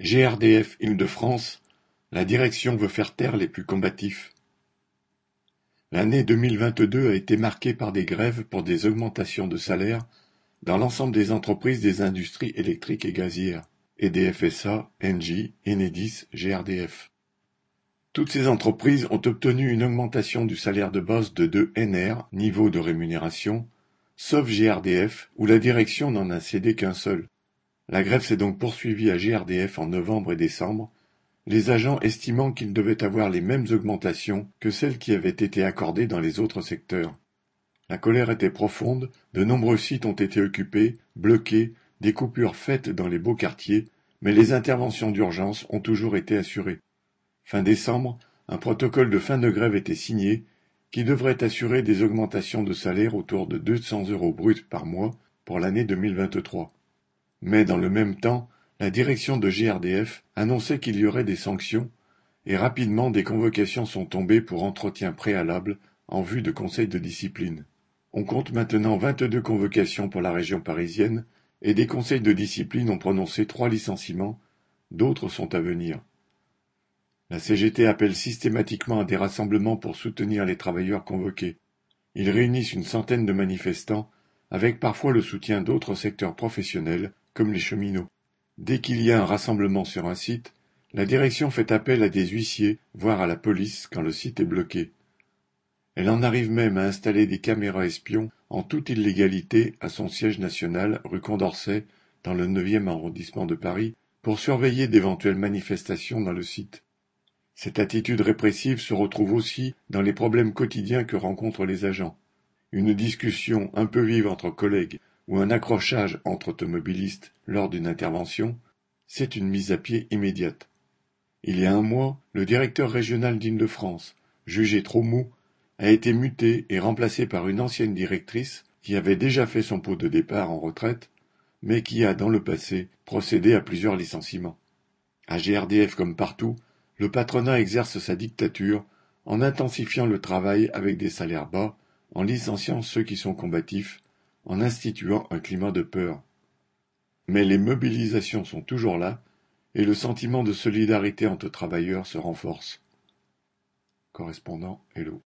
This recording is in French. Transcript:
GRDF Île-de-France, la direction veut faire taire les plus combatifs. L'année 2022 a été marquée par des grèves pour des augmentations de salaire dans l'ensemble des entreprises des industries électriques et gazières, EDF SA, Engie, Enedis, GRDF. Toutes ces entreprises ont obtenu une augmentation du salaire de base de 2 NR, niveau de rémunération, sauf GRDF, où la direction n'en a cédé qu'un seul. La grève s'est donc poursuivie à GRDF en novembre et décembre, les agents estimant qu'ils devaient avoir les mêmes augmentations que celles qui avaient été accordées dans les autres secteurs. La colère était profonde, de nombreux sites ont été occupés, bloqués, des coupures faites dans les beaux quartiers, mais les interventions d'urgence ont toujours été assurées. Fin décembre, un protocole de fin de grève était signé qui devrait assurer des augmentations de salaire autour de 200 euros bruts par mois pour l'année 2023. Mais dans le même temps, la direction de GRDF annonçait qu'il y aurait des sanctions, et rapidement des convocations sont tombées pour entretien préalable en vue de conseils de discipline. On compte maintenant 22 convocations pour la région parisienne, et des conseils de discipline ont prononcé trois licenciements, d'autres sont à venir. La CGT appelle systématiquement à des rassemblements pour soutenir les travailleurs convoqués. Ils réunissent une centaine de manifestants, avec parfois le soutien d'autres secteurs professionnels, comme les cheminots. Dès qu'il y a un rassemblement sur un site, la direction fait appel à des huissiers, voire à la police, quand le site est bloqué. Elle en arrive même à installer des caméras espions en toute illégalité à son siège national, rue Condorcet, dans le neuvième arrondissement de Paris, pour surveiller d'éventuelles manifestations dans le site. Cette attitude répressive se retrouve aussi dans les problèmes quotidiens que rencontrent les agents. Une discussion un peu vive entre collègues ou un accrochage entre automobilistes lors d'une intervention, c'est une mise à pied immédiate. Il y a un mois, le directeur régional d'Île-de-France, jugé trop mou, a été muté et remplacé par une ancienne directrice qui avait déjà fait son pot de départ en retraite, mais qui a, dans le passé, procédé à plusieurs licenciements. À GRDF comme partout, le patronat exerce sa dictature en intensifiant le travail avec des salaires bas, en licenciant ceux qui sont combatifs en instituant un climat de peur. Mais les mobilisations sont toujours là, et le sentiment de solidarité entre travailleurs se renforce. Correspondant Hello.